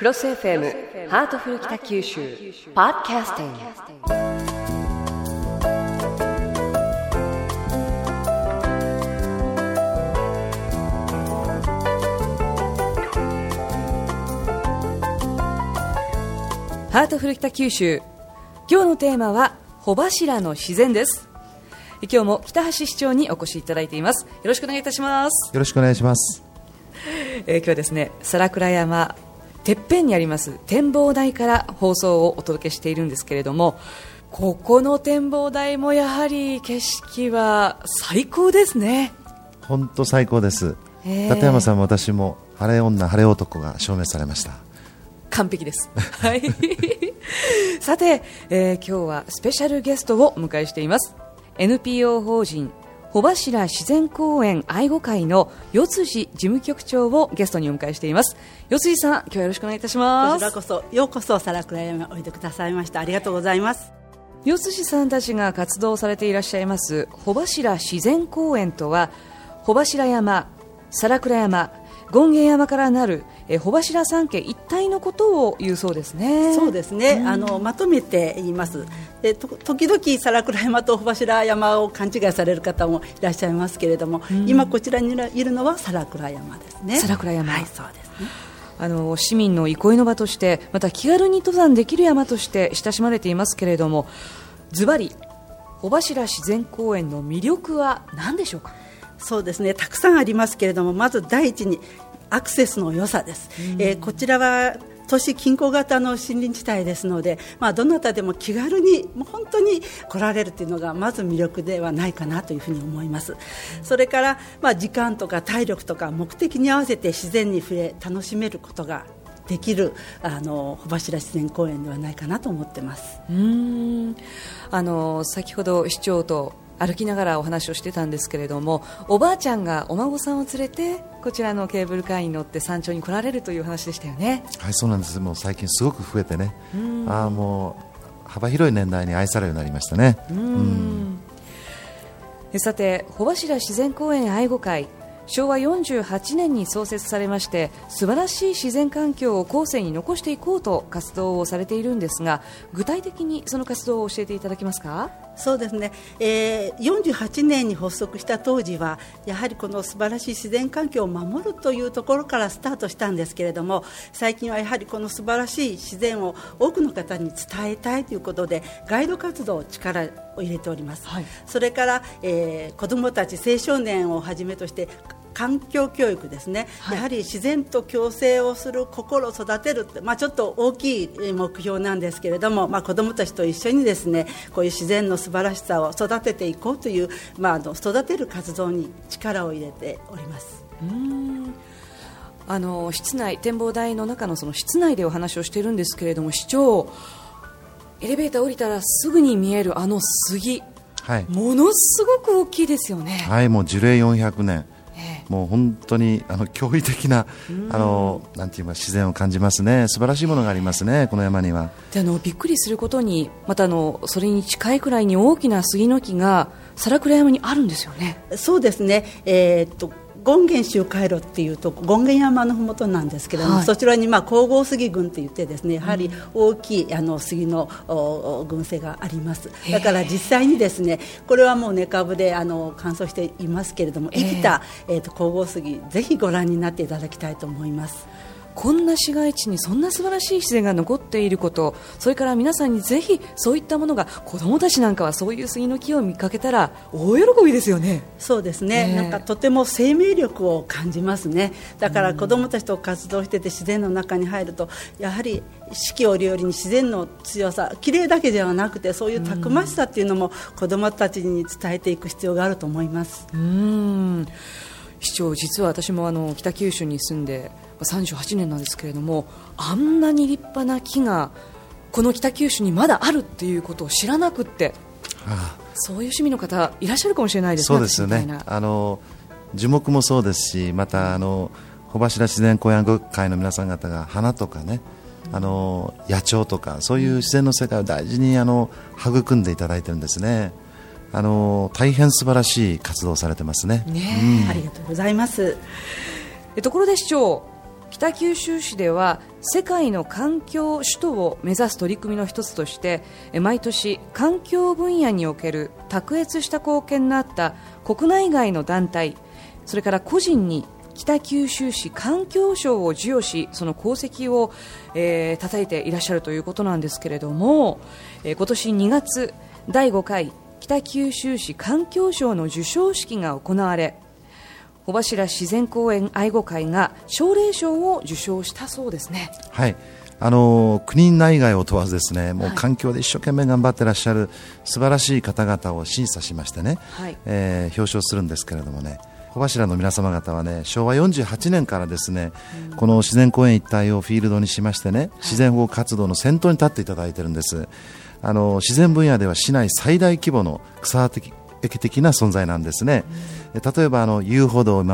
クロス FM ハートフル北九州ポッドキャスティング。ハートフル北九州。今日のテーマは帆柱の自然です。今日も北橋市長にお越しいただいています。よろしくお願いいたします。よろしくお願いします。えー今日はですね皿倉山てっぺんにあります展望台から放送をお届けしているんですけれどもここの展望台もやはり景色は最高ですね。本当最高です。へー立山さんも私も晴れ女晴れ男が証明されました。完璧です。はい。さて、えー今日はスペシャルゲストをお迎えしています。NPO 法人穂柱自然公園愛護会の四辻事務局長をゲストにお迎えしています。四辻さん今日はよろしくお願いいたしこます。ちらこそようこそ皿倉山おいでくださいましたありがとうございます。四辻さんたちが活動されていらっしゃいます穂柱自然公園とは穂柱山、皿倉山、権現山からなるえー穂柱山系一帯のことを言うそうですね。そうですね、あのまとめて言います。でと時々皿倉山と穂柱山を勘違いされる方もいらっしゃいますけれども、今こちらにいるのは皿倉山ですね。皿倉山。はいそうですね。あの市民の憩いの場としてまた気軽に登山できる山として親しまれていますけれどもズバリ穂柱自然公園の魅力は何でしょうか？そうですね。たくさんありますけれどもまず第一にアクセスの良さです、えーこちらは都市近郊型の森林地帯ですので、まあ、どなたでも気軽にもう本当に来られるというのがまず魅力ではないかなというふうに思います。それから、まあ、時間とか体力とか目的に合わせて自然に触れ楽しめることができるあの穂柱自然公園ではないかなと思ってます。うーん。あの先ほど市長と歩きながらお話をしてたんですけれどもおばあちゃんがお孫さんを連れてこちらのケーブルカーに乗って山頂に来られるという話でしたよねはい、そうなんです。もう最近すごく増えてね。ああ、もう幅広い年代に愛されるようになりましたね。えさて穂柱自然公園愛護会昭和48年に創設されまして素晴らしい自然環境を後世に残していこうと活動をされているんですが具体的にその活動を教えていただけますか？そうですね、えー、48年に発足した当時はやはりこの素晴らしい自然環境を守るというところからスタートしたんですけれども最近はやはりこの素晴らしい自然を多くの方に伝えたいということでガイド活動力を入れております、はい。それから、えー、子どもたち青少年をはじめとして環境教育ですね、はいやはり自然と共生をする心を育てるって、まあ、ちょっと大きいえー目標なんですけれども、まあ、子どもたちと一緒にですねこういう自然の素晴らしさを育てていこうという、まあ、あの育てる活動に力を入れております。あの室内展望台の中のその室内でお話をしているんですけれども市長エレベーター降りたらすぐに見えるあの杉はい。ものすごく大きいですよね、はい、もう樹齢400年。えもう本当にあの驚異的なあのなんて言います自然を感じますね。素晴らしいものがありますね。この山には。であのびっくりすることにまたあのそれに近いくらいに大きな杉の木が皿倉山にあるんですよねそうですね、えーっと権現周回路っていうと権現山のふもとなんですけれども、はい。そちらにまあ光合杉群って言ってですねやはり大きいあの杉の群生があります。だから実際にですねこれはもう根株であの乾燥していますけれども生きた、えーっと光合杉ぜひご覧になっていただきたいと思います。こんな市街地にそんな素晴らしい自然が残っていること。それから皆さんにぜひそういったものが子どもたちなんかはそういう杉の木を見かけたら大喜びですよね。そうですね、なんかとても生命力を感じますね。だから子どもたちと活動してて自然の中に入るとやはり四季折々に自然の強さ綺麗だけではなくてそういうたくましさっていうのも子どもたちに伝えていく必要があると思います。うーん。市長実は私もあの北九州に住んでまあ38年なんですけれどもあんなに立派な木がこの北九州にまだあるっていうことを知らなくってあそういう趣味の方いらっしゃるかもしれないですねそうですよね。あの樹木もそうですし、またあの穂柱自然公園会の皆さん方が花とかね、あの野鳥とかそういう自然の世界を大事にあの育んでいただいてるんですね。あの大変素晴らしい活動をされてますね。ねありがとうございます。えところで市長北九州市では世界の環境首都を目指す取り組みの一つとして毎年環境分野における卓越した貢献のあった国内外の団体それから個人に北九州市環境賞を授与しその功績を、えー、叩いていらっしゃるということなんですけれども、えー、今年2月第5回北九州市環境賞の授賞式が行われ小柱自然公園愛護会が奨励賞を受賞したそうですね。はい。あの国内外を問わずですねもう環境で一生懸命頑張ってらっしゃる素晴らしい方々を審査しましてね、はい、えー、表彰するんですけれどもね小柱の皆様方はね昭和48年からですね、うん、この自然公園一帯をフィールドにしましてね自然保護活動の先頭に立っていただいているんです。あの自然分野では市内最大規模の草的的な存在なんですね、うん、例えばあの遊歩道を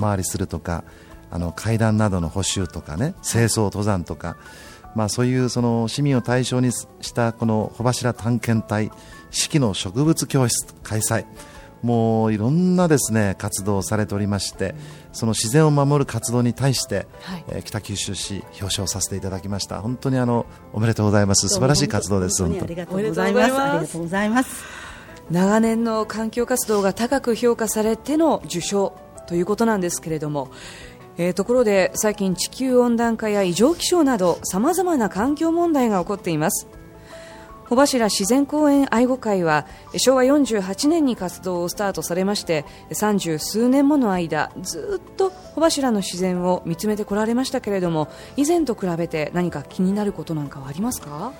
回りするとかあの階段などの補修とかね清掃登山とか、まあ、そういうその市民を対象にしたこの穂柱探検隊四季の植物教室開催もういろんなですね活動をされておりましてその自然を守る活動に対して、はい、えー、北九州市表彰させていただきました。本当にあのおめでとうございます。素晴らしい活動です本当にありがとうございます。ありがとうございます長年の環境活動が高く評価されての受賞ということなんですけれどもえー、ところで最近地球温暖化や異常気象などさまざまな環境問題が起こっています。穂柱自然公園愛護会は昭和48年に活動をスタートされまして30数年もの間ずっと穂柱の自然を見つめてこられましたけれども以前と比べて何か気になることなんかはありますか？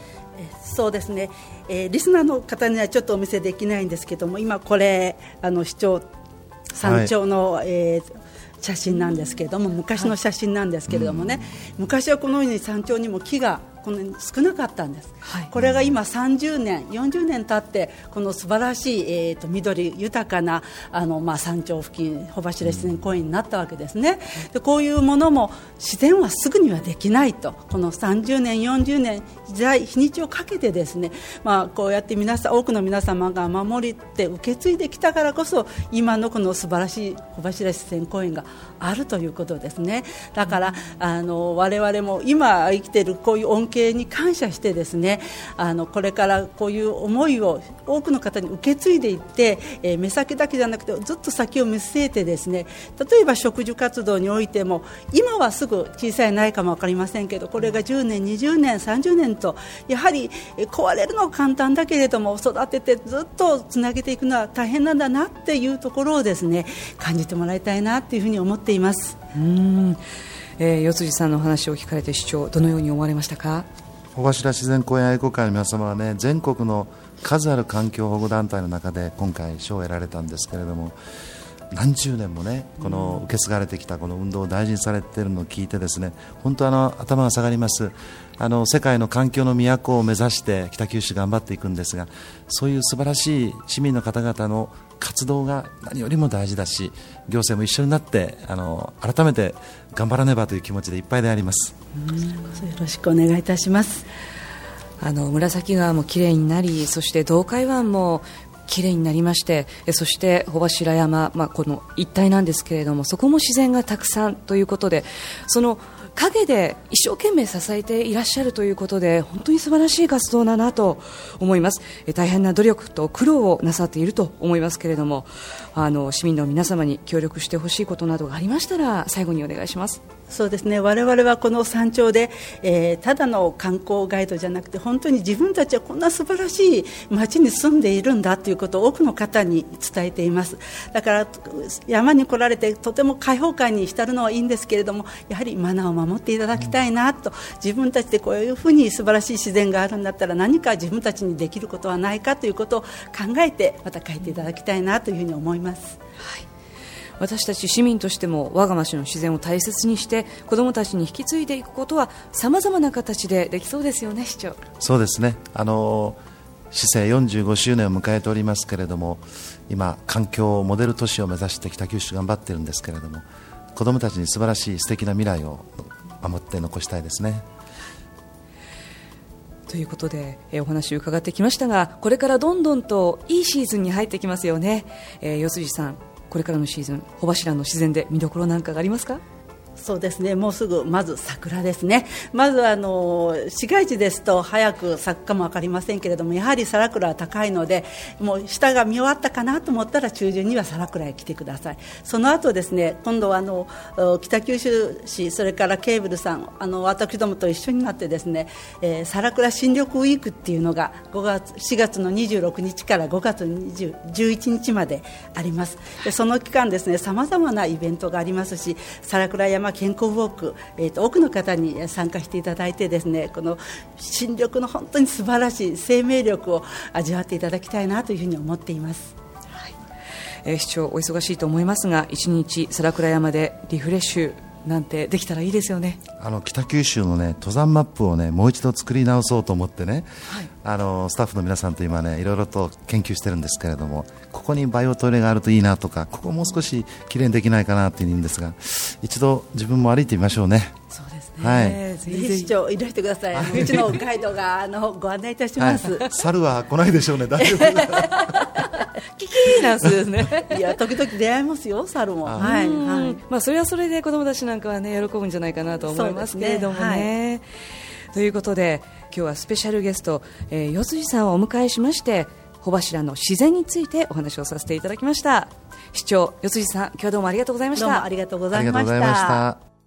そうですね、えー、リスナーの方にはちょっとお見せできないんですけども今これあの市長山頂の、はい、えー写真なんですけれども昔の写真なんですけれどもね、はい、昔はこのように山頂にも木がこの少なかったんです、はい、これが今30年40年経ってこの素晴らしい、えーと、緑豊かなあの、まあ、山頂付近穂柱自然公園になったわけですね。でこういうものも自然はすぐにはできないと。この30年40年時代日にちをかけてですね、まあ、こうやって皆さん多くの皆様が守りって受け継いできたからこそ今のこの素晴らしい穂柱自然公園があるということですね。だからあの我々も今生きているこういう恵に感謝してですねあのこれからこういう思いを多くの方に受け継いでいって、えー、目先だけじゃなくてずっと先を見据えてですね例えば植樹活動においても今はすぐ小さいないかも分かりませんけどこれが10年、20年、30年とやはり壊れるのは簡単だけれども育ててずっとつなげていくのは大変なんだなっていうところをですね感じてもらいたいなというふうに思っています。うんえー、四辻さんの話を聞かれて市長どのように思われましたか？小柱自然公園愛護会の皆様はね全国の数ある環境保護団体の中で今回賞を得られたんですけれども何十年もねこの受け継がれてきたこの運動を大事にされているのを聞いてですね本当あの頭が下がります。あの世界の環境の都を目指して北九州頑張っていくんですがそういう素晴らしい市民の方々の活動が何よりも大事だし行政も一緒になってあの改めて頑張らねばという気持ちでいっぱいであります。よろしくお願いいたします。あの紫川もきれいになりそして東海湾も綺麗になりましてそして穂柱山、まあ、この一帯なんですけれどもそこも自然がたくさんということでその陰で一生懸命支えていらっしゃるということで本当に素晴らしい活動だなと思います。大変な努力と苦労をなさっていると思いますけれどもあの市民の皆様に協力してほしいことなどがありましたら最後にお願いします。そうですね。我々はこの山頂で、えー、ただの観光ガイドじゃなくて本当に自分たちはこんな素晴らしい町に住んでいるんだということを多くの方に伝えています。だから山に来られてとても開放感に浸るのはいいんですけれどもやはりマナーを守っていただきたいなと自分たちでこういうふうに素晴らしい自然があるんだったら何か自分たちにできることはないかということを考えてまた書いていただきたいなというふうに思います。はい。私たち市民としても我が町の自然を大切にして子どもたちに引き継いでいくことはさまざまな形でできそうですよね市長。そうですね。あの市政45周年を迎えておりますけれども今環境モデル都市を目指して北九州頑張っているんですけれども子どもたちに素晴らしい素敵な未来を守って残したいですね。ということで、え、お話を伺ってきましたがこれからどんどんといいシーズンに入ってきますよね、えー、四辻さんこれからのシーズン穂柱の自然で見どころなんかがありますか？そうですね。もうすぐまず桜ですね。まずあの市街地ですと早く咲くかも分かりませんけれどもやはり皿倉は高いのでもう下が見終わったかなと思ったら中旬には皿倉へ来てください。その後ですね今度はあの北九州市それからケーブルさんあの私どもと一緒になってですね、えー、皿倉新緑ウィークっていうのが5月4月の26日から5月11日まであります。でその期間ですねさまざまなイベントがありますし皿倉山健康ウォーク、えーと、多くの方に参加していただいてですねこの新緑の本当に素晴らしい生命力を味わっていただきたいなというふうに思っています。はいえー、市長お忙しいと思いますが一日皿倉山でリフレッシュなんてできたらいいですよね。あの北九州の、ね、登山マップを、ね、もう一度作り直そうと思ってね、はい、あのスタッフの皆さんと今、ね、いろいろと研究してるんですけれどもここにバイオトイレがあるといいなとかここもう少しきれいにできないかなというんですが一度自分も歩いてみましょうね。そうですね、はい、ぜひ市長いらしてください、うちのガイドがあのご案内いたします、はい、猿は来ないでしょうね。大丈夫。キなんですね。いや時々出会いますよ猿も。はい、はい、まあそれはそれで子供たちなんかはね喜ぶんじゃないかなと思いますけれどもね、ねはい、ということで今日はスペシャルゲスト、えー、四辻さんをお迎えしまして穂柱の自然についてお話をさせていただきました。市長四辻さん今日はどうもありがとうございました。ありがとうございました